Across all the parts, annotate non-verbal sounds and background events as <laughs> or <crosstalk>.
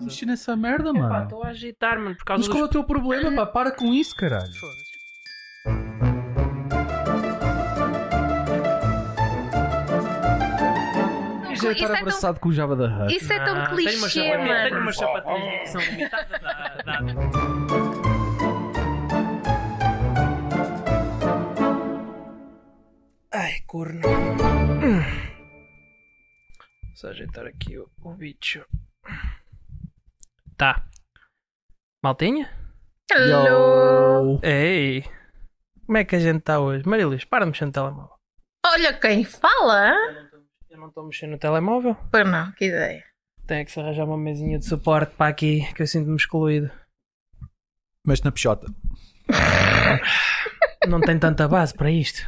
Mexi nessa merda, Epá, mano. estou a agitar, mano, por causa Mas qual é dos... o teu problema, pá? Para com isso, caralho. Foda-se. Já Isso estar é tão- abraçado com o Java da Hutt. Isso é tão Ah, clichê, sapatilhas- Tenho mano. umas sapatilhas que são limitadas. Ai, corno. Só ajeitar aqui o, o bicho. Tá. Maltinha? Hello! Ei! Como é que a gente está hoje? Marilis, para de mexer no telemóvel. Olha quem fala! Eu não estou mexendo no telemóvel. Pois não, que ideia. Tem que se arranjar uma mesinha de suporte para aqui, que eu sinto-me excluído. Mas na pichota. <laughs> Não tem tanta base para isto.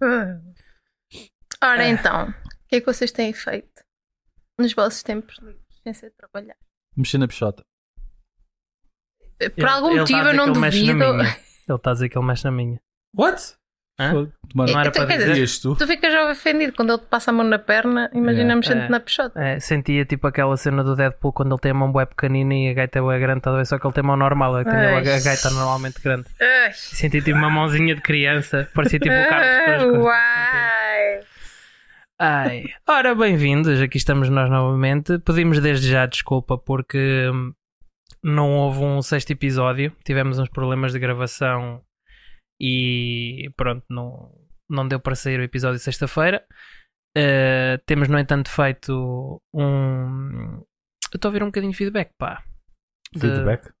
<laughs> Ora É. então, o que é que vocês têm feito nos vossos tempos livres, sem ser trabalhar? Mexer na pichota. Por Ele- algum ele tá motivo eu dizer não duvido. <laughs> Ele está a dizer que ele mexe na minha. What? Hã? Mano, Não era Então, para dizer, dizer. dizias tu? Ficas já ofendido quando ele te passa a mão na perna, imagina É, mexendo é. na peixota. É, sentia tipo aquela cena do Deadpool quando ele tem a mão bué pequenina e a gaita é grande, tá a ver? só que ele tem a mão normal, a, Ai. a gaita normalmente grande. Ai. Senti tipo uma mãozinha de criança, parecia tipo o Carlos Uai! Ai. Ora, bem-vindos, aqui estamos nós novamente. Pedimos desde já desculpa porque hum, não houve um sexto episódio, tivemos uns problemas de gravação e pronto, não, não deu para sair o episódio sexta-feira. Uh, temos, no entanto, feito um. Eu estou a ouvir um bocadinho de feedback, pá. De- Feedback.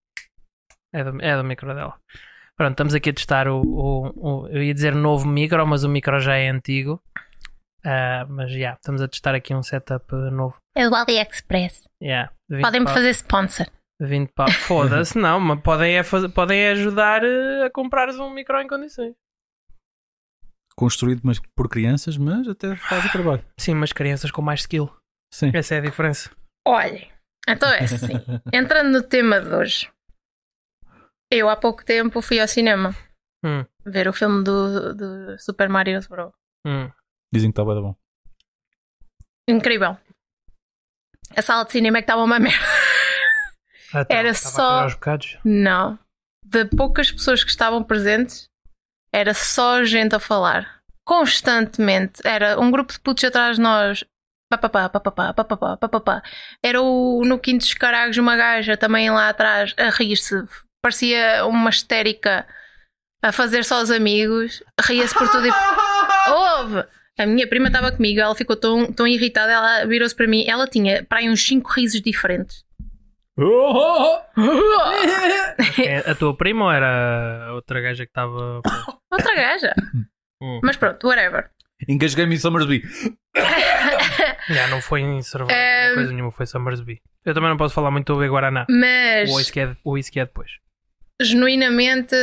É do, é do micro dela. Pronto, estamos aqui a testar o, o- o- Eu ia dizer novo micro, mas o micro já é antigo. Ah, mas já, estamos a testar aqui um setup uh, novo. É do AliExpress. Yeah, 20 Podem-me fazer sponsor. 20 pau. <laughs> Foda-se, não, mas podem é, fazer, podem é ajudar uh, a comprares um micro em condições. Construído mas por crianças, mas até faz o trabalho. Sim, mas crianças com mais skill. Sim. Essa é a diferença. Olhem, então é assim. <laughs> Entrando no tema de hoje, eu há pouco tempo fui ao cinema Hum, ver o filme do, do Super Mario Bros. hum. Dizem que está bem bom. Incrível. A sala de cinema é que estava uma merda. Ah, tá, Era estava só-. Não. De poucas pessoas que estavam presentes, era só gente a falar. Constantemente. Era um grupo de putos atrás de nós. Papapá, papapá, papapá, papapá. Era o, no Quinto dos Caragos uma gaja também lá atrás a rir-se. Parecia uma histérica a fazer só os amigos. Ria-se por tudo e... <laughs> Houve! A minha prima estava comigo, ela ficou tão, tão irritada, ela virou-se para mim. Ela tinha para aí uns 5 risos diferentes. É, a tua prima ou era a outra gaja que estava. Outra gaja. Hum. Mas pronto, whatever. Engasguei-me em Summersby. <laughs> Já não foi em Survivor, Ehm. coisa nenhuma, foi Summersby. Eu também não posso falar muito do Guaraná. Mas, O whisky é, o whisky é depois. genuinamente,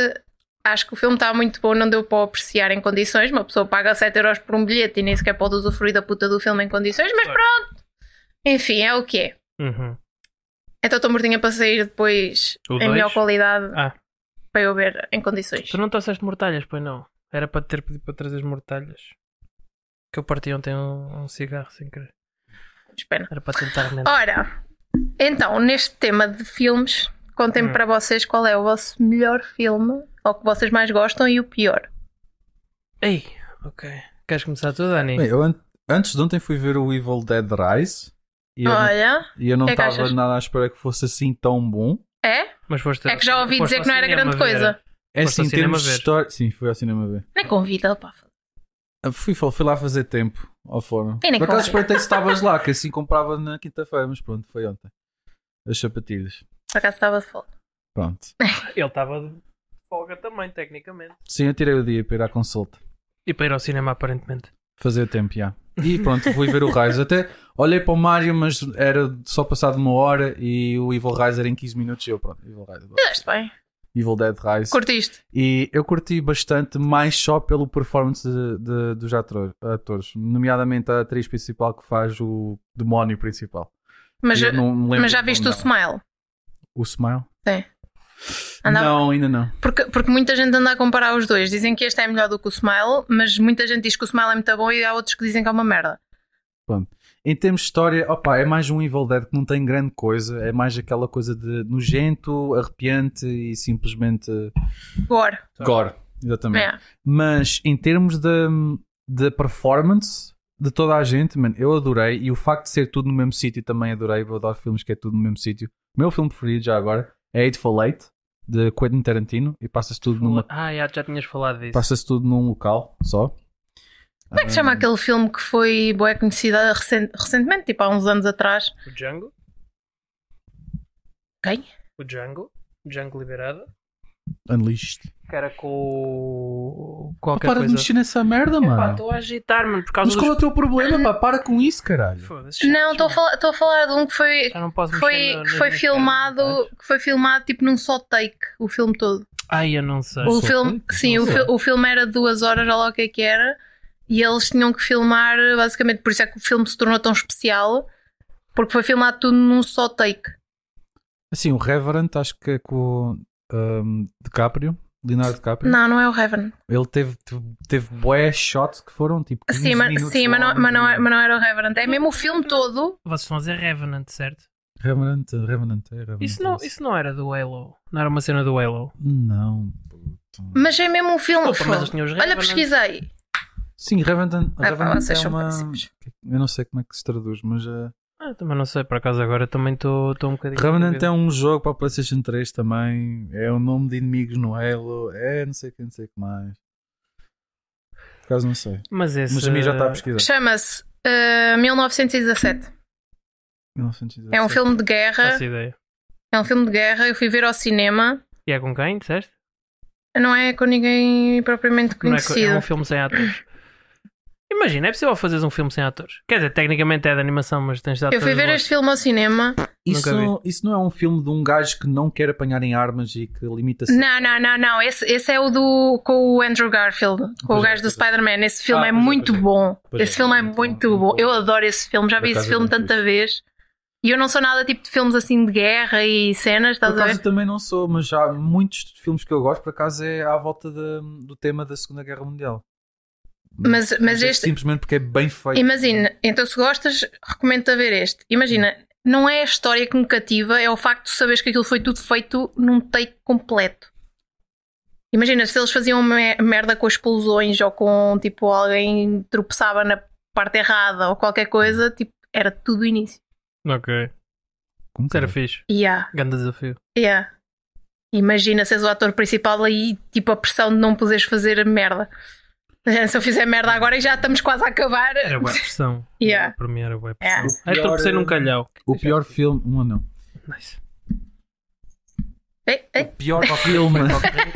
acho que o filme estava muito bom, não deu para o apreciar em condições. Uma pessoa paga 7 euros por um bilhete e nem sequer pode usufruir da puta do filme em condições, mas pronto. Enfim, é o que é. Uhum. Então estou mortinha para sair depois O em dois? melhor qualidade Ah. para eu ver em condições. Tu não trouxeste mortalhas, pois não? Era para ter pedido para trazer as mortalhas. Que eu parti ontem um, um cigarro sem querer. Espera. Era para tentar lembrar. Ora, então, neste tema de filmes, contem-me Hum. para vocês qual é o vosso melhor filme, ou que vocês mais gostam, e o pior. Ei, ok. Queres começar tu, Dani? Bem, eu an- antes de ontem fui ver o Evil Dead Rise e eu, não- Olha, e eu não é estava achas? nada à espera que fosse assim tão bom. é? Mas foste, É que já ouvi dizer que não era grande coisa. É assim, em termos de história. Sim, fui ao cinema ver. Nem convida, pá. Ah, Fui, fui lá fazer tempo ao fórum. Por acaso espreitei se estavas lá, que assim comprava na quinta-feira, mas pronto, foi ontem. As sapatilhas. Por acaso estava de folga. Pronto. <laughs> Ele estava de folga também, tecnicamente. Sim, eu tirei o dia para ir à consulta. E para ir ao cinema, aparentemente. Fazer tempo, já. E pronto, fui ver o Rise. Até olhei para o Mario, mas era só passado uma hora e o Evil Rise era em 15 minutos. E eu, pronto, Evil Rise. Fizeste bem. Evil Dead Rise. Curtiste? E eu curti bastante, mais só pelo performance de- de- dos ator- atores, nomeadamente a atriz principal que faz o demónio principal. Mas, mas já viste o. Smile? O Smile? Sim. Andava- Não, ainda não. Porque, porque muita gente anda a comparar os dois. Dizem que este é melhor do que o Smile, mas muita gente diz que o Smile é muito bom e há outros que dizem que é uma merda. Em termos de história, opa, é mais um Evil Dead que não tem grande coisa. É mais aquela coisa de nojento, arrepiante e simplesmente Gore. gore. Exatamente. É. Mas em termos de, de performance de toda a gente, man, eu adorei. E o facto de ser tudo no mesmo sítio também adorei. Eu adoro filmes que é tudo no mesmo sítio. O meu filme preferido já agora é Eightful Eight, de Quentin Tarantino. E passa-se tudo, numa, Ah, já, já tinhas falado disso. passa tudo num local só. Como é que se chama aquele filme que foi boa conhecida recen- recentemente, tipo há uns anos atrás? O Django? Quem? O Django? Django liberado? Unleashed. Que era com o- Pá, qualquer para de coisa. mexer nessa merda, Epá, mano. estou a agitar, mano, por causa Mas qual é dos... o teu problema, pá? Para com isso, caralho. Não, estou a falar, estou a falar de um que foi, foi, no- que foi filmado, pernas, que foi filmado tipo num só take, o filme todo. Ai, eu não sei. O filme, take? sim, Não o, sei. fi- o filme era de duas horas, olha lá o que é que era, e eles tinham que filmar, basicamente, por isso é que o filme se tornou tão especial, porque foi filmado tudo num só take. Assim, o Reverend, acho que é com o um, DiCaprio, Leonardo DiCaprio. Não, não é o Revan. Ele teve, teve, teve bué shots que foram tipo 15 Sim, mas, minutos sim mas, não, mas, não, é- mas não era o Reverend. É mesmo o filme todo. Vocês estão a dizer Revenant, certo? Reverend, Reverend, é Reverend. Isso não, esse. isso não era do Halo. Não era uma cena do Halo. Não, puto. Mas é mesmo um filme. Desculpa, mas os Olha, Revenant. pesquisei. Sim, Reverend, pá, Reverend vocês é são uma... Eu não sei como é que se traduz, mas... Uh... Ah, também não sei, por acaso agora também estou estou um bocadinho. Revenant é um jogo para a PlayStation 3 também. É o nome de inimigos no Halo. É não sei o que, não sei o que mais. Por acaso não sei. Mas esse. Mas a mim já está a pesquisar. Chama-se eh, 1917. 1917. É um filme de guerra. É um filme de guerra. Eu fui ver ao cinema. E é com quem, disseste? Não é com ninguém propriamente Não é, co- conhecido. é um filme sem atores. Imagina, é possível fazeres um filme sem atores. Quer dizer, tecnicamente é de animação, mas tens de Eu fui ver este filme ao cinema. Isso, isso não é um filme de um gajo que não quer apanhar em armas e que limita-se. Não, não, não, não. Esse, esse é o do com o Andrew Garfield, com Pois o é, gajo do é. Spider-Man. Esse filme Ah, é pois é, muito pois é. bom. Pois é, esse filme é muito muito bom, bom. Eu adoro esse filme. Já Por vi esse é filme tanta fixe. vez. E eu não sou nada tipo de filmes assim de guerra e cenas, Por estás a acaso ver? também não sou, mas já muitos filmes que eu gosto, por acaso, é à volta de- do tema da Segunda Guerra Mundial. Mas, mas é este, Simplesmente porque é bem feito. Imagina, então se gostas, recomendo-te a ver este. Imagina, não é a história que me cativa, é o facto de saberes que aquilo foi tudo feito num take completo. Imagina, se eles faziam me- merda com explosões ou com tipo alguém tropeçava na parte errada ou qualquer coisa, tipo, era tudo o início. Ok. Como era fixe. Yeah, Grande desafio. yeah. Imagina seres o ator principal aí, tipo, a pressão de não poderes fazer merda. <laughs> Se eu fizer merda agora e já estamos quase a acabar. Era boa pressão. <laughs> Yeah. Para mim era boa Yeah. pressão. O Aí tropecei num calhau. O pior filme. Um não. Nice. Ei, O pior filme.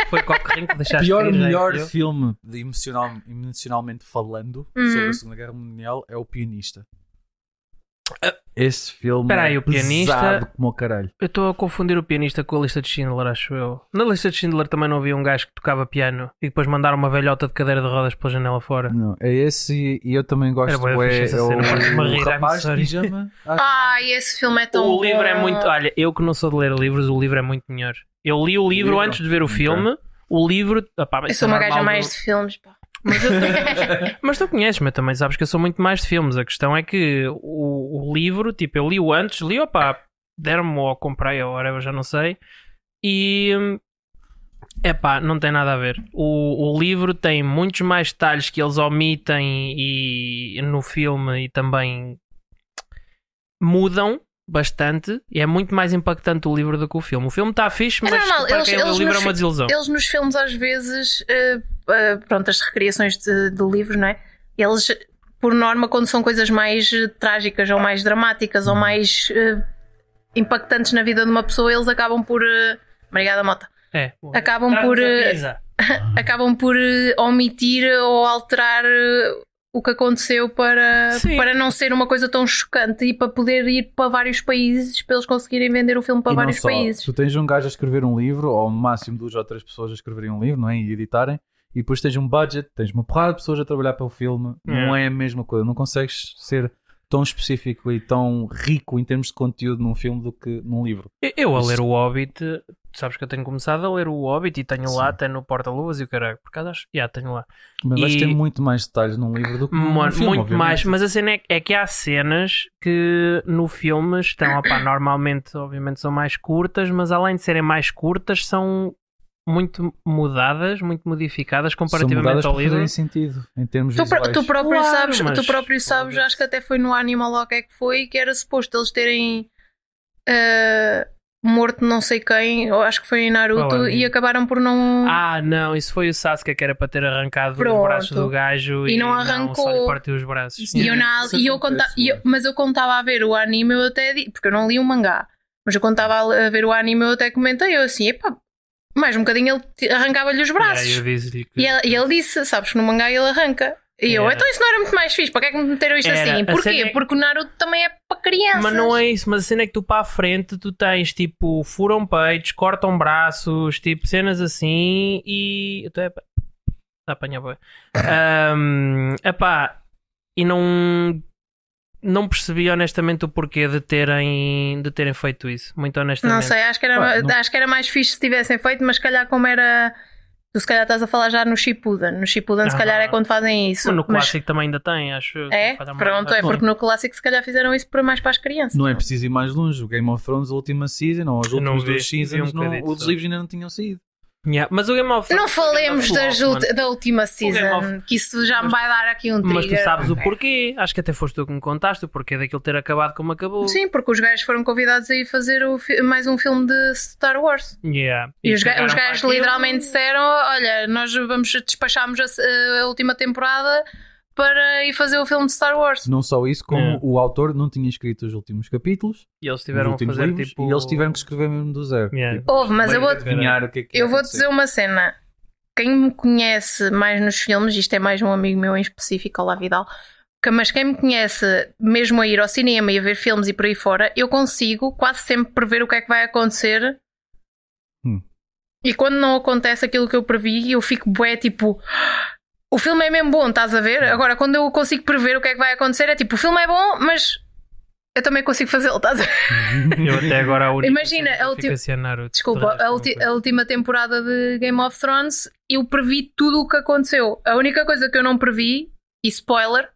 Foi coque que deixaste pior cair, já melhor filme de emocional, emocionalmente falando Uhum. sobre a Segunda Guerra Mundial é o Pianista. Esse filme Espera aí, é o Pianista- pesado como o caralho. Eu estou a confundir o pianista com a lista de Schindler, acho eu. Na lista de Schindler também não havia um gajo que tocava piano e depois mandaram uma velhota de cadeira de rodas pela janela fora. Não, é esse e eu também gosto Era fixe essa é o, o rapaz de pijama. <laughs> Ah, Ai, esse filme é tão o livro é bom. muito. Olha, eu que não sou de ler livros, o livro é muito melhor. Eu li o livro livro? antes de ver o filme. O livro. opá, Eu isso sou é uma gaja mais do- de filmes, pá. Mas, eu- <laughs> mas tu conheces-me também, sabes que eu sou muito mais de filmes. A questão é que o, o livro, tipo, eu li-o antes, li, opá, deram-me ou comprei, ou whatever, já não sei. E. Epá, não tem nada a ver. O, o livro tem muitos mais detalhes que eles omitem e, no filme e também mudam bastante. E é muito mais impactante o livro do que o filme. O filme está fixe, É mas para eles- eles o livro é uma desilusão. Eles nos filmes, às vezes, eh, pronto, as recriações de, de livros, não é? Eles, por norma, quando são coisas mais eh, trágicas ou mais dramáticas ou mais eh, impactantes na vida de uma pessoa, eles acabam por. eh, Obrigada, Mota. É. Acabam por, eh, <laughs> acabam por eh, omitir ou alterar eh, o que aconteceu para, Sim. para não ser uma coisa tão chocante e para poder ir para vários países para eles conseguirem vender o filme para e não vários só, países. Tu tens um gajo a escrever um livro, ou no máximo duas ou três pessoas a escreverem um livro, não é? E editarem. E depois tens um budget, tens uma porrada de pessoas a trabalhar pelo filme. Não é a mesma coisa. Não consegues ser tão específico e tão rico em termos de conteúdo num filme do que num livro. Eu- a Isso- ler o Hobbit, sabes que eu tenho começado a ler o Hobbit e tenho lá Sim. até no Porta-Luvas e o caralho. Por acaso acho, já tenho lá. Mas vais E- ter muito mais detalhes num livro do que num Mano, filme, muito obviamente. mais, mas a cena é, é que há cenas que no filme estão, opá, <coughs> normalmente, obviamente, são mais curtas, mas além de serem mais curtas, são muito mudadas, muito modificadas comparativamente ao livro. fazerem sentido em termos Tu, visuais. tu próprio Claro, sabes, mas tu próprio sabes, acho que até foi no Animal ou o que é que foi, que era suposto eles terem eh, morto não sei quem, ou acho que foi em Naruto, e acabaram por não. Ah, não, isso foi o Sasuke que era para ter arrancado Pronto. os braços do gajo E e, não arrancou. só lhe partiu os braços. E eu, na, e eu conta, e eu- mas eu contava a ver o anime, eu até porque eu não li o mangá, mas eu contava a, a ver o anime, eu até comentei, eu assim, epá, mais um bocadinho ele arrancava-lhe os braços. Yeah, eu que- E ele, e ele disse, sabes que no mangá ele arranca. E eu, Era. então isso não era muito mais fixe, para que é que me meteram isto Era. assim? Porquê? é- Porque o Naruto também é para crianças. Mas não é isso, mas a cena é que tu para a frente tu tens tipo furam peitos, cortam braços, tipo cenas assim e. Até está a apanhar bem. <laughs> Ahm, epá, e não. Não percebi honestamente o porquê de terem, de terem feito isso. Muito honestamente. Não sei, acho que, era, Pá, não- acho que era mais fixe se tivessem feito, mas se calhar como era. Tu se calhar estás a falar já no Shippuden. No Shippuden se Ah. calhar é quando fazem isso. No Mas- clássico também ainda tem, acho. é? se. Pronto, é porque no clássico se calhar fizeram isso para mais para as crianças. Não é preciso ir mais longe. O Game of Thrones, a última season, ou as últimas duas vi um seasons, não- os livros ainda não tinham saído. Yeah, Mas o Game of Não falemos Game of da última season, of- que isso já me vai dar aqui um trigger. Mas tu sabes o porquê. Acho que até foste tu que me contaste o porquê daquilo ter acabado como acabou. Sim, porque os gajos foram convidados a ir fazer o fi- mais um filme de Star Wars. Yeah. E, os, ga- cagaram os para gajos literalmente disseram: Olha, nós vamos despacharmos a, a última temporada para ir fazer o filme de Star Wars. Não só isso, como É. o autor não tinha escrito os últimos capítulos, E eles tiveram a últimos fazer livros, tipo. e eles tiveram que escrever mesmo do zero. Yeah. Tipo, Houve, mas eu vou, adivinhar o que é que eu vou dizer uma cena. Quem me conhece mais nos filmes, isto é mais um amigo meu em específico, Olá Vidal, que- mas quem me conhece mesmo a ir ao cinema e a ver filmes e por aí fora, eu consigo quase sempre prever o que é que vai acontecer. Hum. E quando não acontece aquilo que eu previ, eu fico bué tipo. O filme é mesmo bom, estás a ver? Agora, quando eu consigo prever o que é que vai acontecer, é tipo, o filme é bom, mas eu também consigo fazê-lo, estás a ver? <laughs> Eu até agora a única Imagina, a ulti- Naruto. Desculpa, a, ulti- a última temporada de Game of Thrones eu previ tudo o que aconteceu. A única coisa que eu não previ, e spoiler,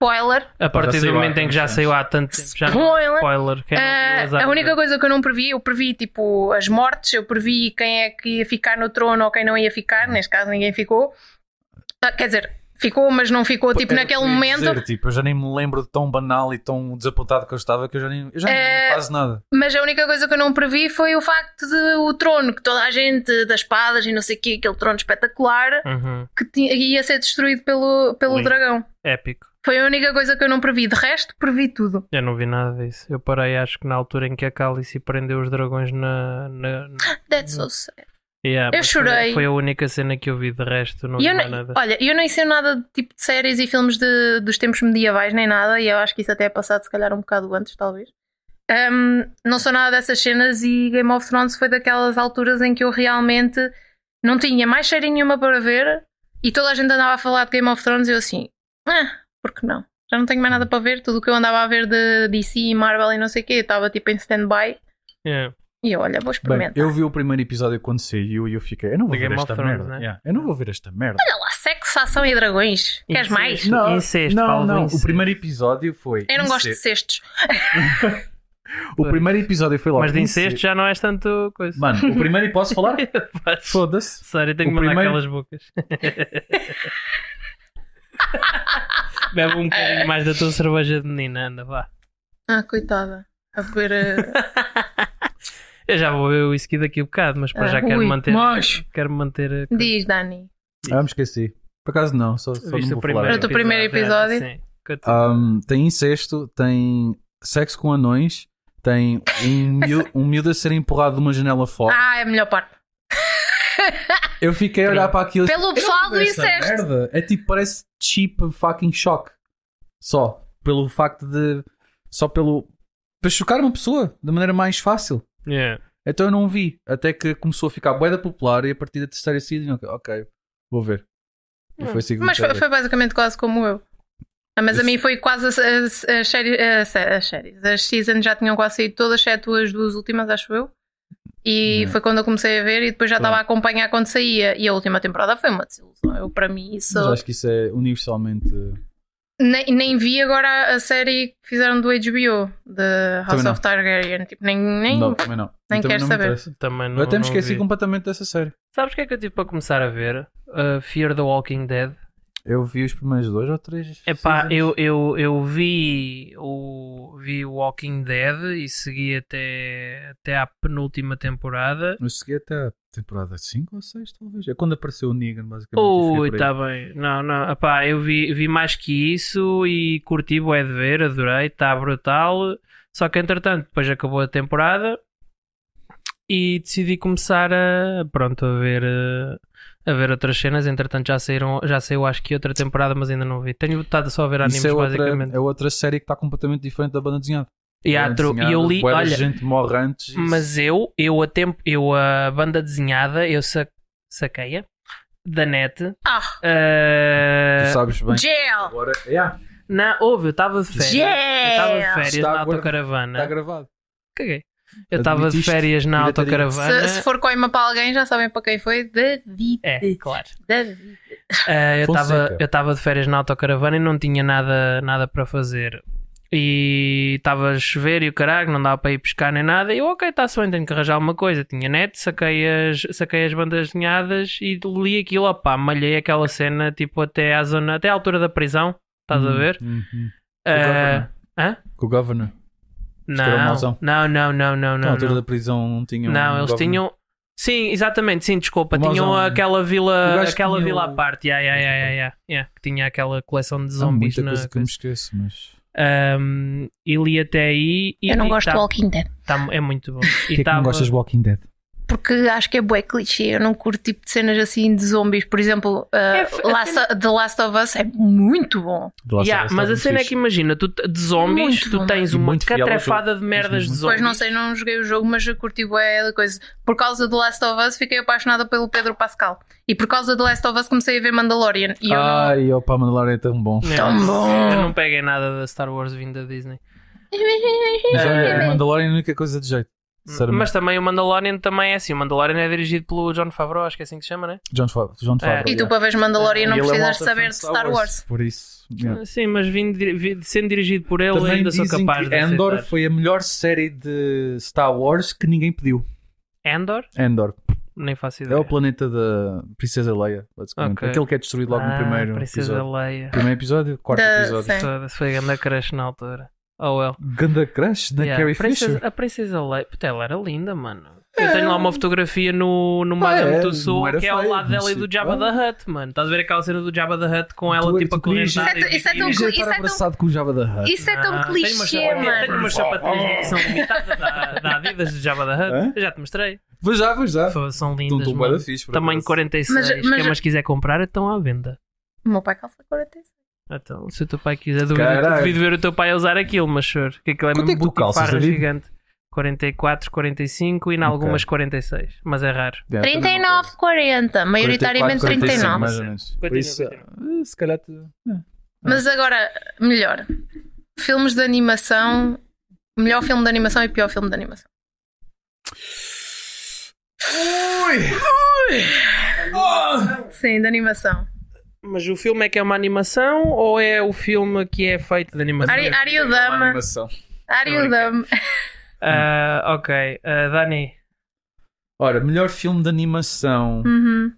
spoiler, A partir do momento em que já saiu há tanto tempo, já Spoiler. é spoiler. Ah, azar a única dele. coisa que eu não previ, eu previ tipo as mortes, eu previ quem é que ia ficar no trono ou quem não ia ficar, neste caso ninguém ficou. Ah, quer dizer, ficou, mas não ficou tipo naquele eu momento. dizer, tipo, eu já nem me lembro de tão banal e tão desapontado que eu estava que eu já nem, eu já nem É, quase nada. Mas a única coisa que eu não previ foi o facto de o trono, que toda a gente das espadas e não sei o que, aquele trono espetacular, Uhum. que tinha- ia ser destruído pelo, pelo Lindo. dragão. Épico. Foi a única coisa que eu não previ. De resto, previ tudo. Eu não vi nada disso. Eu parei, acho que na altura em que a Cálice prendeu os dragões na. na, na- <gasps> That's so sad. Yeah, Eu chorei. Foi, a única cena que eu vi, de resto não eu nada. olha, eu nem sei nada de tipo de séries e filmes de- dos tempos medievais, nem nada, e eu acho que isso até é passado se calhar um bocado antes, talvez. Ahm, não sou nada dessas cenas e Game of Thrones foi daquelas alturas em que eu realmente não tinha mais série nenhuma para ver e toda a gente andava a falar de Game of Thrones e eu assim, ah, por que não? Já não tenho mais nada para ver, tudo o que eu andava a ver de DC e Marvel e não sei o quê, eu estava tipo em stand-by Yeah. E eu, olha, vou Bem, experimentar. eu vi o primeiro episódio quando saiu e eu fiquei, eu não vou The ver Game esta of Thrones, merda. né? Yeah, eu não vou ver esta merda. Olha lá, sexo, ação e dragões. Queres mais? Incesto. Incesto, não, não. O incesto. primeiro episódio foi. Eu não gosto de incesto. cestos. <laughs> O primeiro episódio foi logo. Mas de incesto já não és tanto coisa. Mano, o primeiro. Posso falar? <laughs> Foda-se. Sério, tenho O que mandar primeiro- aquelas bocas. <laughs> Bebe um bocadinho mais da tua cerveja de menina, anda, vá. Ah, coitada. A beber. eh, Eu já vou ver o whisky daqui a bocado, mas para já Ah, quero ui, manter. macho. Quero manter. a- Diz, Dani. Ah, me esqueci. Por acaso não, só, só Viste não o vou falar. primeiro Era o teu primeiro episódio? Sim. Um, tem incesto, tem sexo com anões, tem um, <laughs> miú- um miúdo a ser empurrado de uma janela fora. Ah, é a melhor parte. Eu fiquei a olhar para aquilo. Pelo Eu não pessoal do incesto. merda. É tipo, parece cheap fucking shock. Só. Pelo facto de. Só pelo. Para chocar uma pessoa da maneira mais fácil. Yeah. Então eu não vi. Até que começou a ficar boeda popular e a partir da terceira season, ok, vou ver. E foi assim Mas a foi, foi basicamente quase como eu. Ah, Mas a Esse- mim foi quase as, as, as séries, as, séries. As seasons já tinham quase saído todas, exceto as duas últimas, acho eu. E Uhum. foi quando eu comecei a ver e depois já estava a acompanhar quando saía. E a última temporada foi uma desilusão. Eu, para mim, isso. Mas acho que isso é universalmente. Nem, nem vi agora a série que fizeram do HBO, de House of Targaryen. Tipo, nem. nem... não, também não. nem também quero não saber. Também não, Eu até me não esqueci vi. completamente dessa série. Sabes o que é que eu tive para começar a ver? Uh, Fear the Walking Dead. Eu vi os primeiros dois ou três. Epá, seasons. eu, eu, eu vi o vi o Walking Dead e segui até, até à penúltima temporada. Eu segui até a temporada 5 ou 6, talvez. É quando apareceu o Negan, basicamente. Ui, fiquei por aí. tá bem. Não, não. Epá, eu vi, vi mais que isso e curti bué de ver, adorei, está brutal. Só que entretanto, depois acabou a temporada e decidi começar a, pronto, a ver, eh, a ver outras cenas. Entretanto, já saíram, já saiu acho que outra temporada, mas ainda não vi. Tenho estado só a ver animes Isso é outra, basicamente. é outra série que está completamente diferente da banda desenhada. E há e eu li, olha, gente morre antes. mas eu, eu a tempo, eu a banda desenhada, eu sa saquei-a da net. Ah, eh, Tu sabes bem. Jail! Agora, yeah, Não, houve, eu estava de férias. Eu estava de Jail! férias Está na agora- autocaravana. está gravado. Caguei. Eu estava de férias na autocaravana. Se, se for coima para alguém, já sabem para quem foi. David. É, claro. David. Eu estava Fonseca. eu estava de férias na autocaravana e não tinha nada, nada para fazer. E estava a chover e o caralho, não dava para ir pescar nem nada. E eu, ok, está-se bem, tenho que arranjar alguma coisa. Tinha net, saquei as, saquei as bandas desenhadas e li aquilo, opá, malhei aquela cena tipo até à zona, até à altura da prisão. Estás a Uhum, ver? uhum. Eh, governor. hã? Com o Governor. Não, não, não, não, não, Na altura não. da prisão não tinham. Não, um eles tinham. Sim, exatamente, sim, desculpa. Tinham aquela vila, aquela tinha vila à parte, yeah, yeah, yeah, yeah, yeah, que tinha aquela coleção de Há zombies muita na coisa que eu me esqueço, mas. Um, e li até aí e Eu não gosto tá- de Walking Dead. tá- é muito bom. <laughs> E Porquê é que tava- não gostas de Walking Dead? Porque acho que é bué clichê. Eu não curto tipo de cenas assim de zombies. Por exemplo, uh, a Last, The Last of Us é muito bom. Yeah, Us mas a cena é que imagina, tu, de zombies, Muito tu bom. tens uma muito catrefada de merdas de zombies. Pois não sei, não joguei o jogo, mas eu curti bué coisa. Por causa do Last of Us, fiquei apaixonada pelo Pedro Pascal. E por causa do Last of Us, comecei a ver Mandalorian. E eu não... Ai, opa, Mandalorian é tão bom. Não, Tão bom. Eu não peguei nada da Star Wars vindo da Disney. Mas olha, É. Mandalorian é a única coisa de jeito. Mas também o Mandalorian também é assim. O Mandalorian é dirigido pelo John Favreau, acho que é assim que se chama, né? John, Fa John Favreau. E tu para ver Mandalorian não E ele é precisas alta saber de Star Wars. Por isso. yeah. Sim, mas vindo, sendo dirigido por ele, Também ainda sou dizem capaz que de Andor aceitar. foi a melhor série de Star Wars que ninguém pediu. Andor? Andor. Nem faço É ideia. o planeta da Princesa Leia, basicamente. Ok. Aquele que é destruído logo no Ah, primeiro Princesa episódio. Leia. Primeiro episódio, quarto episódio. sim. Foi grande crush na altura. Oh well. Ganda Crush da Yeah, Carrie Princesa- Fisher. A Princesa Leia. Puta, ela era linda, mano. Eu tenho lá uma fotografia no, no Ah, Madame é, Tussauds que é ao lado dela e do. Jabba Ah. the Hutt, mano. Estás a ver aquela cena do Jabba the Hutt com ela Tu- tipo tu querias- acorrentada Isso é- e isso é tão isso é tão- abraçado com o Jabba da Hutt. Isso é tão Ah, tenho uma clichê, sapatilha- Tenho mano. umas sapatilhas de edição limitada da, da Adidas de Jabba the Hutt. Já te mostrei. Pois já, pois já. São lindas, estão mano. da fixe, por Tamanho acaso. 46. Mas- mas- Quem mais quiser comprar, estão à venda. O meu pai calça 46. Então, se o teu pai quiser, duvido, Caralho. duvido ver o teu pai a usar aquilo, mas sure, que aquilo é Quanto é mesmo que tu calças, butifarra David? gigante. 44, 45 e em algumas 46, mas é raro. Yeah, 39, 40. Maioritariamente 44, 39. mais ou menos. Por Continua, isso, eh, se calhar. tu- é. Mas agora, melhor. Filmes de animação. Melhor filme de animação e pior filme de animação. Sim, de animação. Mas o filme é que é uma animação ou é o filme que é feito de animação? Animação. Are you dumb? <laughs> Ah, ok, Ah, Dani. Ora, melhor filme de animação. Uhum.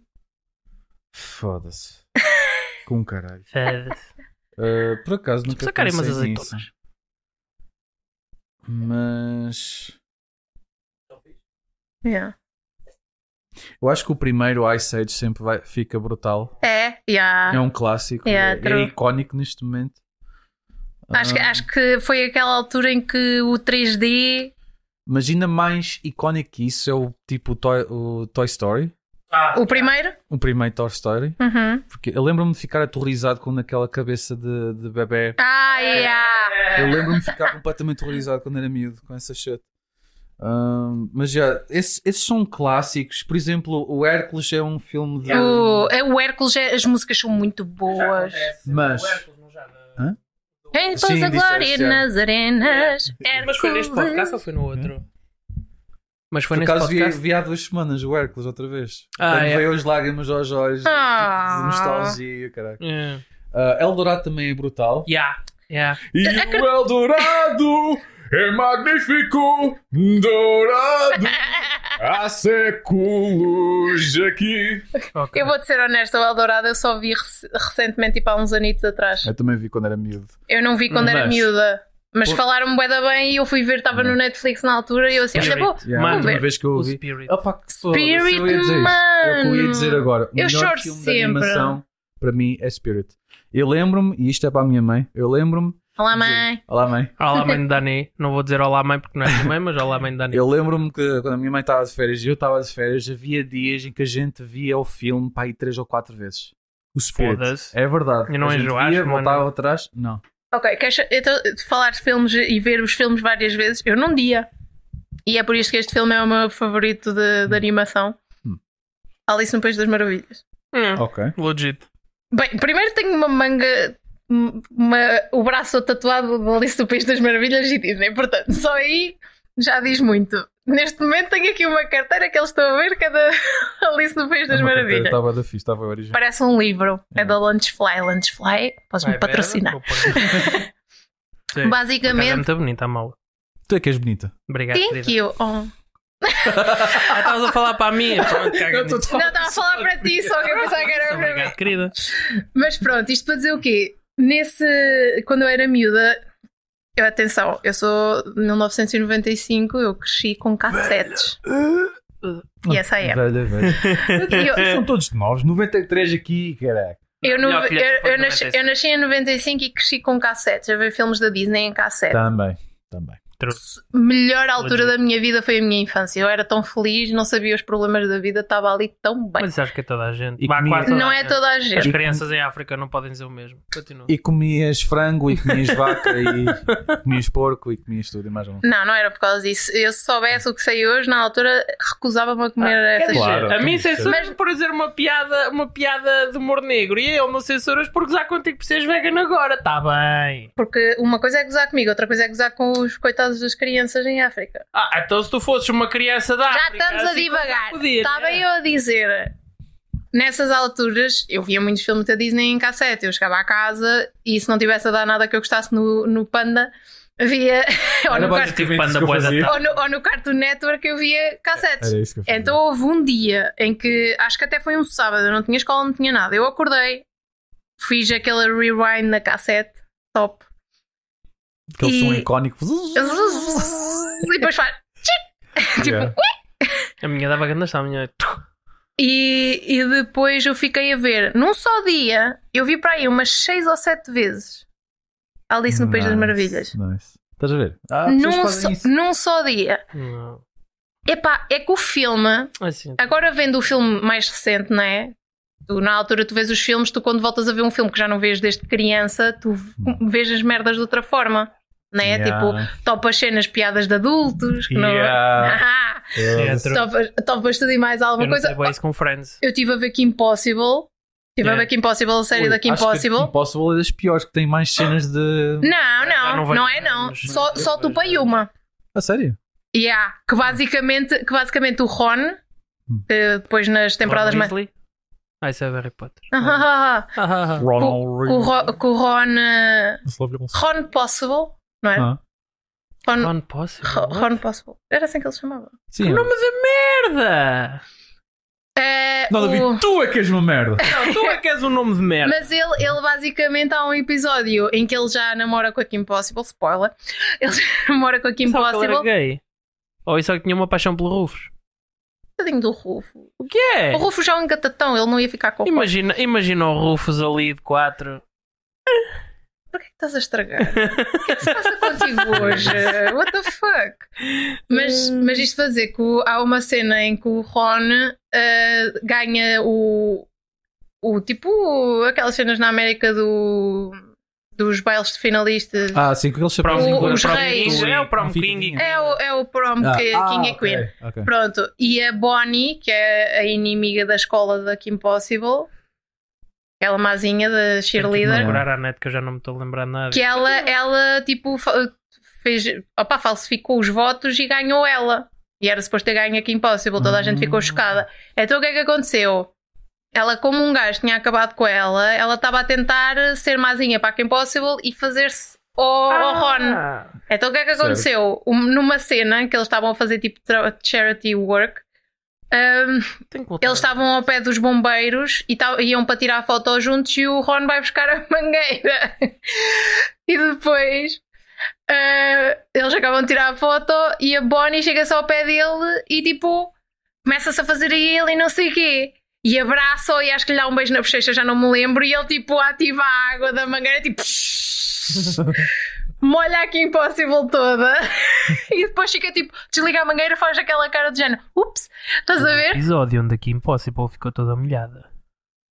Foda-se. <laughs> Com caralho. Foda-se. Eh, por acaso nunca umas pensei nisso. azeitonas. Mas. Yeah. Eu acho que o primeiro Ice Age sempre vai, fica brutal. É, yeah. É um clássico. Yeah, é, é icónico neste momento. Acho, que, Ah, acho que foi aquela altura em que o 3D. Mas ainda mais icónico que isso é o tipo o Toy, o Toy Story. O primeiro? O primeiro Toy Story. Uhum. Porque eu lembro-me de ficar aterrorizado com aquela cabeça de, de bebê. Ah, yeah. Eu lembro-me de ficar completamente horrorizado quando era miúdo com essa shit. Mas já, esses, esses são clássicos. Por exemplo, o Hércules é um filme de. O, é, o Hércules, é- as músicas são muito boas. Mas- Em pousa disseste, glória já. nas arenas. Mas foi neste Hércules. podcast ou foi no outro? Mas foi Por neste acaso vi, podcast. vi há duas semanas o Hércules outra vez. Ah, Quando é. veio as lágrimas aos olhos, Ah. tipo, de nostalgia, caralho. É. Uh, Eldorado também é brutal. Yeah, yeah. E o Eldorado é magnífico, dourado, <laughs> há séculos aqui. Ok. Eu vou-te ser honesta, o Eldorado eu só vi rec- recentemente, tipo há uns anitos atrás. Eu também vi quando era miúdo. Eu não vi quando era Mas- miúda. Mas Pô- falaram-me bué da bem e eu fui ver, estava no Netflix na altura e eu assim, olha, Spirit. vou, Yeah, Mano, a última ver. vez que eu O ouvi. Spirit. Opa, que Spirit, eu ia dizer isso. É o que eu ia dizer mano. agora. O Eu melhor choro filme de sempre. animação para mim é Spirit. Eu lembro-me, e isto é para a minha mãe, eu lembro-me. Olá mãe. Olá, mãe. Olá, mãe <laughs> de Dani. Não vou dizer olá, mãe, porque não é tua mãe, mas olá, mãe de Dani. Eu lembro-me que quando a minha mãe estava de férias e eu estava de férias, havia dias em que a gente via o filme para aí três ou quatro vezes. O Spirit. É verdade. E não a gente enjoaste, via, mano? voltava atrás. Não. Ok, queres então, de falar de filmes e ver os filmes várias vezes? Eu não dia. E é por isso que este filme é o meu favorito de, de animação. Hum. Alice no País das Maravilhas. Hum, Ok. Legit. Bem, primeiro tenho uma manga, uma- o braço tatuado de Alice no País das Maravilhas e Disney. Portanto, só aí já diz muito. Neste momento tenho aqui uma carteira que eles estão a ver, que é da <laughs> Alice no País das Maravilhas. Estava da fixe, estava original. Parece um livro. É É. da Lunchfly. Lunchfly, podes-me patrocinar. <laughs> Sim. É Basicamente, muito bonita a mala. Tu é que és bonita. Obrigado, thank querida. you. Oh. Ah, estavas a falar para nisso. <laughs> Não, estava a falar para ti, só que eu pensava que era para mim. Obrigado, querida. Mas pronto, isto para dizer o quê? Nesse. Quando eu era miúda. Eu, atenção, eu sou de 1995, eu cresci com cassetes. Velha, velha. <laughs> E eu- Vocês são todos novos. 93 aqui, caraca. Eu, no- eu- eu nasci, 96. eu nasci em 95 e cresci com cassetes, a ver filmes da Disney em cassete. Também. Também. Melhor altura Legit. da minha vida foi a minha infância. Eu era tão feliz, não sabia os problemas da vida, estava ali tão bem. Mas acho que é toda a gente. E Vá, comia- Não a é gente. toda a As gente. crianças em África não podem dizer o mesmo. Continua. E comias frango, e comias vaca, e comias porco, e comias tudo, e mais um. Não, não era por causa disso. Eu se soubesse o que sei hoje, na altura recusava-me a comer essas claro. a mim censuras por dizer uma piada, uma piada de humor negro e eu não censuras por gozar contigo por seres vegan agora. Está bem. Porque uma coisa é gozar comigo, outra coisa é gozar com os coitados das crianças em África. Ah, então se tu fosses uma criança da Já África, estamos a assim, divagar. podia, Estava né? eu a dizer. Nessas alturas, eu via muitos filmes da Disney em cassete. Eu chegava à casa e se não tivesse a dar nada que eu gostasse no, no Panda, via. <laughs> ou, no Car- basicamente Panda ou, no, ou no Cartoon Network eu via cassetes. Era isso que eu fazia. Então houve um dia em que acho que até foi um sábado, eu não tinha escola, não tinha nada. Eu acordei, fiz aquele rewind na cassete, top. Aquele som e- icónico. <laughs> E depois faz. <laughs> tipo, Yeah. A minha dava grande a minha. E, e depois eu fiquei a ver, num só dia, eu vi para aí umas 6 ou 7 vezes Alice no País das Nice, Maravilhas. Nice. Estás a ver? Ah, Num isso. num só dia. Não. Epá, é que o filme, Assim, agora vendo o filme mais recente, não é? Tu, na altura tu vês os filmes, tu quando voltas a ver um filme que já não vês desde criança, tu vês as merdas de outra forma. Não é? Yeah. Tipo, topas cenas piadas de adultos. que não- Yeah. <laughs> Ah, É, Eu- topas, topas tudo e mais eu alguma não coisa. isso com Friends. Eu estive a ver Kim Possible. Estive a Yeah. ver Kim Possible, a série Ui, da Kim que Possible. Kim Possible é das piores, que tem mais cenas de. Não, não, não não, é não. Só, só tu para uma. A sério? Yeah, que basicamente, que basicamente o Ron, Hum. que depois nas temporadas Ron mais. Weasley? Ah, isso é Harry Potter. Ah, ah, ah, ah. Ah, ah, ah. Ronald Que o Ro- que o Ron. eh. Ron Possible, não é? Ah, Ron, Ron Possible. Ro- Ron Possible. Era assim que ele se chamava. sim. Que nome de merda! Eh, Não, o- David, tu é que és uma merda. <laughs> Não, tu é que és um nome de merda. Mas ele, ele basicamente há um episódio em que ele já namora com a Kim Possible, spoiler. Ele já <laughs> namora com a Kim que ele era Possible. gay. Ou isso é que tinha uma paixão pelo Rufus. Tadinho do Rufo. O que é? O Rufo já é um gatatão, ele não ia ficar com o Rufo. Imagina, imagina o Rufus ali de 4. Por que é que estás a estragar? O que é que se passa contigo hoje? What the fuck? Mas, mas isto para dizer que há uma cena em que o Ron eh, ganha o, o tipo aquelas cenas na América do, dos bailes de finalistas. Ah, sim, com aquele chapéu. O- os reis. É o prom king. É o, é o prom Ah, que ah, King e Queen. ok. Pronto, e a Bonnie, que é a inimiga da escola da Kim Possible, aquela mazinha da Tenho que cheerleader, procurar à net que eu já não me estou a lembrar nada. que ela, ela tipo, fez, opa, falsificou os votos e ganhou ela. E era suposto ter ganho aqui Impossible, toda a gente ficou Ah. chocada. Então o que é que aconteceu? Ela, como um gajo tinha acabado com ela, ela estava a tentar ser mazinha para a Impossible e fazer-se ao, ao Ron. Ah, Então o que é que aconteceu? Um- numa cena que eles estavam a fazer tipo charity work, um, eles a estavam ao pé dos bombeiros e iam para tirar foto juntos e o Ron vai buscar a <laughs> mangueira. e depois uh, eles acabam de tirar a foto e a Bonnie chega-se ao pé dele e tipo começa-se a fazer a ele e não sei o quê. E abraça-o e acho que lhe dá um beijo na bochecha, já não me lembro. E ele tipo ativa a água da mangueira, tipo <laughs> molha aqui Impossible toda. <laughs> e depois fica tipo, desliga a mangueira, faz aquela cara de género. Ups, estás a ver? episódio onde aqui Impossible ficou toda molhada.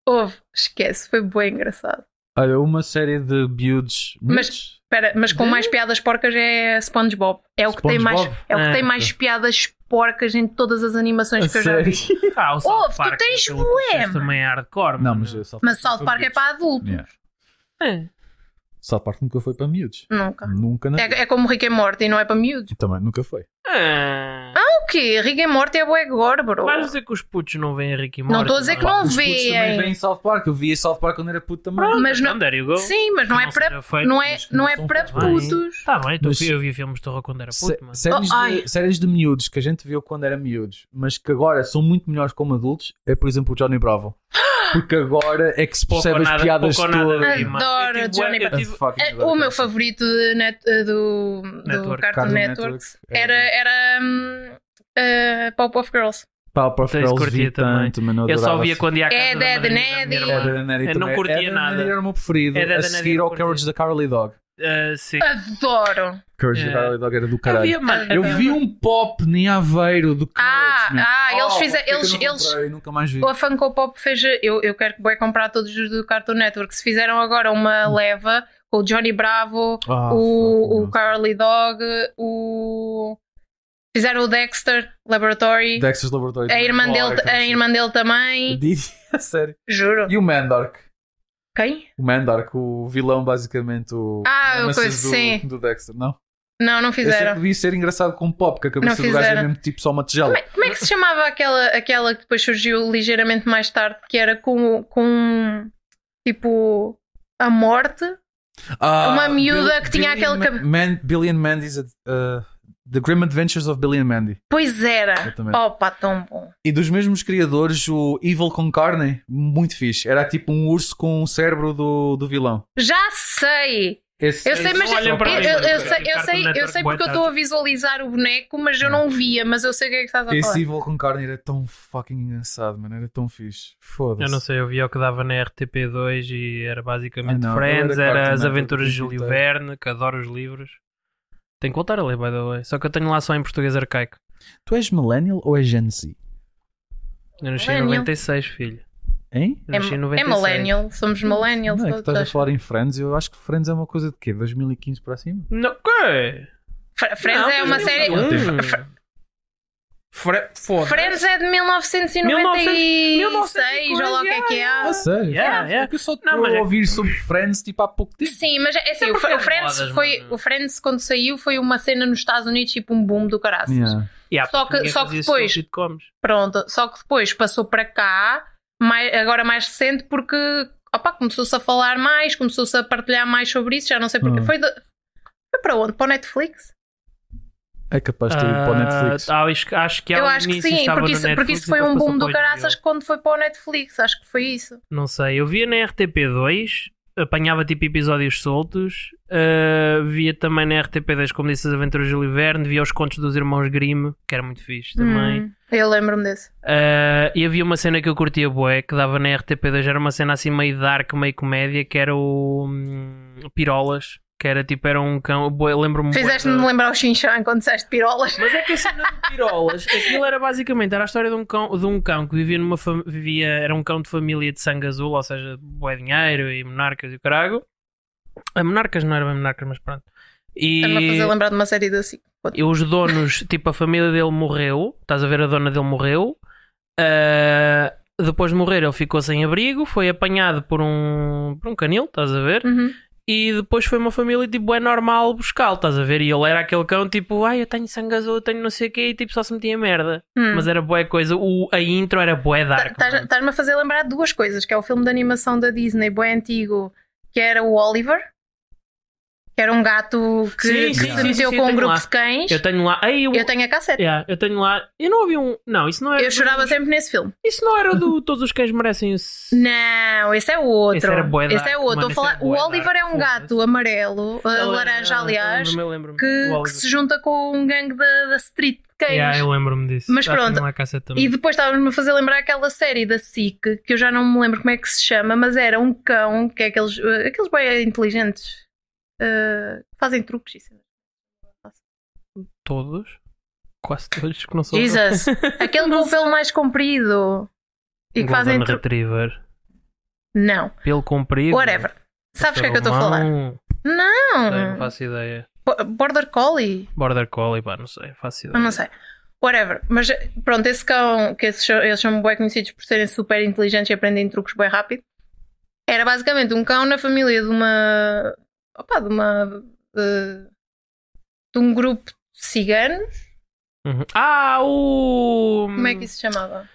Houve, esquece, foi bem engraçado. Olha, uma série de builds. Mas- Espera, mas com mais piadas porcas é SpongeBob. É o que tem mais, é o que Ah, tem mais piadas porcas em todas as animações que eu já vi. <laughs> Ah, o South Ouve, tu Park, tens bué, mano. também é hardcore. Não, mas o South Mas South Park é para adultos. Yeah. É. South Park nunca foi para miúdos. Nunca. Nunca na É, é como Rick e Morty, não é para miúdos. Também nunca foi. Ah. O quê? Rick e Morty é bué gore, bro. Vais dizer que os putos não veem Rick e Morty? Não estou a dizer que não Os putos veem. também veem South Park. Eu via South Park quando era puto também. Pronto, Mas então, não- there you go. Sim, mas não é para feito, não é, mas não não é para putos. Tá bem, tu- Mas- eu vi filmes de terror quando era puto, mano. séries, Oh, de, séries de miúdos que a gente viu quando era miúdos, mas que agora são muito melhores como adultos, é por exemplo o Johnny Bravo. <gasps> Porque agora é que se percebe as piadas todas. Adoro Eu tive- Johnny eu Bravo. tive- É, adoro O meu favorito net- do. Cartoon, Network. era, era hum, uh, Pop of Girls. Powerpuff Girls curtia também. tanto, mano, Eu só via quando ia à casa É da Dead É da Neddy Eu não curtia É da nada. Era o meu preferido. É da a seguir eu ao. Courage da Carly Dog. Ah, sim. Adoro. Courage É. da Carly Dog era do Eu caralho. via, mano. Eu vi um pop em Aveiro do Ah, Courage, ah, eles Oh, fizeram- é eu eles- não eles- comprei? Nunca mais vi. A Funko Pop fez. Eu, eu quero que vou comprar todos os do Cartoon Network. Se fizeram agora uma leva com o Johnny Bravo, Ah, o, o. Carly Dog, o. Fizeram o Dexter Laboratory. Dexter's Laboratory. A irmã, Oh, dele, aquele a irmã dele também. Didi, <laughs> a sério. Juro. E o Mandark. Quem? O Mandark, o vilão, basicamente. O Ah, o coisa, do, sim. do Dexter, não? Não, não fizeram. devia ser engraçado com pop, que a cabeça do gajo é mesmo tipo só uma tigela. Como é, como é que se chamava aquela, aquela que depois surgiu ligeiramente mais tarde, que era com, com tipo a morte? Ah, uma miúda Bill- que tinha Billy aquele Ma- cab- Man, and Mandy's uh, The Grim Adventures of Billy and Mandy. Pois era. Exatamente. Opa, tão bom. E dos mesmos criadores, o Evil com Carne, muito fixe. Era tipo um urso com o cérebro do, do vilão. Já sei! Esse, Eu sei, mas não eu, eu, eu sei, eu sei, eu sei porque eu estou a visualizar o boneco, mas eu não via, mas eu sei o que é que estás a esse falar. Evil com Carne era tão fucking engraçado, mano. Era tão fixe. Foda-se. Eu não sei, eu via o que dava na RTP2 e era basicamente Ah, não, Friends, era era as aventuras de Júlio. Verne, que adoro os livros. Tenho que voltar a ler, by the way. Só que eu tenho lá só em português arcaico. Tu és millennial ou és Gen Z? Eu nasci em Millennial. 96, filho. Hein? Eu É, nasci em é 96. millennial, somos millennials Não é que estás a falar em Friends. Eu acho que Friends é uma coisa de quê? 2015 para cima? Não, quê? Friends Não, é uma 2001. série. Fre- Foda-se. Friends é de 1996, ou lá o que é que é. Ah, sério? Yeah, yeah. É que eu só Não, estou mas a é- ouvir sobre Friends tipo há pouco tempo. Sim, mas é assim, É o, porque é o Friends modas, foi, mano. o Friends quando saiu foi uma cena nos Estados Unidos, tipo um boom do caraças. Yeah. Yeah, Só porque que- só que depois- sitcoms. Pronto, só que depois passou para cá, mais- agora mais recente, porque opa, começou-se a falar mais, começou-se a partilhar mais sobre isso, já não sei porque. Ah. Foi, de- foi para onde? Para o Netflix? É capaz de ido para o Netflix. Ah, acho, acho que Eu acho que sim, porque isso, porque isso foi um boom do caraças quando foi para o Netflix, acho que foi isso. Não sei, eu via na RTP2, apanhava tipo episódios soltos, ah, via também na RTP2, como disse, as aventuras de Júlio Verne, via os contos dos irmãos Grimm, que era muito fixe também. Hum, eu lembro-me desse. Ah, e havia uma cena que eu curtia bué, que dava na RTP2, era uma cena assim meio dark, meio comédia, que era o hum, Pirolas, que era tipo, era um cão, lembro-me Fizeste-me da- lembrar o Xinxã quando disseste pirolas. Mas é que a cena de Pirolas, <laughs> aquilo era basicamente, era a história de um cão, de um cão que vivia numa fam- vivia, era um cão de família de sangue azul, ou seja, bué dinheiro e monarcas e o carago. A monarcas não era bem monarcas, mas pronto. E, Está-me a fazer lembrar de uma série SIC. e os donos, <laughs> tipo, a família dele morreu, estás a ver, a dona dele morreu. Ah, de- depois de morrer, ele ficou sem abrigo, foi apanhado por um, por um canil, estás a ver? Uhum. E depois foi uma família, tipo, é normal buscá-lo, estás a ver? E ele era aquele cão, tipo, ai, eu tenho sangue azul, eu tenho não sei o quê, e tipo, só se metia merda. Hum. Mas era boa coisa, o, a intro era dark. Tá- mano. Estás-me a fazer lembrar duas coisas, que é o filme de animação da Disney, bem antigo, que era o Oliver, era um gato que, Sim, que sim, se sim, meteu com um grupo lá. de cães. Eu tenho lá, ai, eu, Eu tenho a cassete. Yeah, eu tenho lá, eu não ouvi um, não, isso não era Eu chorava dos- sempre nesse filme. Isso não era do Todos os Cães Merecem esse... Não, esse é outro. Esse era bué Esse é outro. mano, falar- o Oliver é um gato amarelo, uh, Ele- laranja, eu aliás, eu lembro-me. que, que se junta com um gangue da, da street cães. Yeah, eu lembro-me disso. Mas Já pronto. E depois estávamos-me a fazer lembrar aquela série da SIC, que eu já não me lembro como é que se chama, mas era um cão, que é aqueles, uh, aqueles bem inteligentes, uh, fazem truques. e cenas. Todos? Quase todos que não são... Jesus! <laughs> Aquele com o pelo mais comprido. E que fazem truques. Retriever. Não. Pelo comprido. Whatever. Sabes o que é que eu estou a falar? Não, sei, não faço ideia. Bo- Border Collie? Border Collie, pá, não sei, faço ideia. Eu não sei. Whatever. Mas pronto, esse cão, que esses, são- eles são bem conhecidos por serem super inteligentes e aprendem truques bem rápido, era basicamente um cão na família de uma. Opa, de uma. de, de um grupo de ciganos. Uhum. Ah, o. Como é que isso se chamava?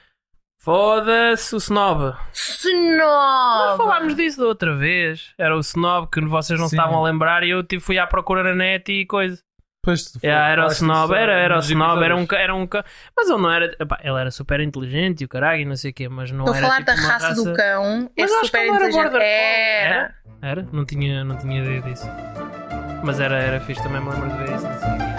Foda-se, o Snob. Snob! Nós falámos disso da outra vez. Era o Snob que vocês não Sim. estavam a lembrar e eu tipo, fui à procura na net e coisa. Pois, Yeah, era o Snob, era, era o Snob, era um, era um ca- Mas ele não era. epá, ele era super inteligente e o caralho e não sei o quê, mas não Estou a era. falar tipo, da uma raça, do cão. É Mas acho que super ele era inteligente. border collie. Era. Era? Não tinha, não tinha ideia disso. Mas era, era fixe, também me lembro de ver isso. Sei.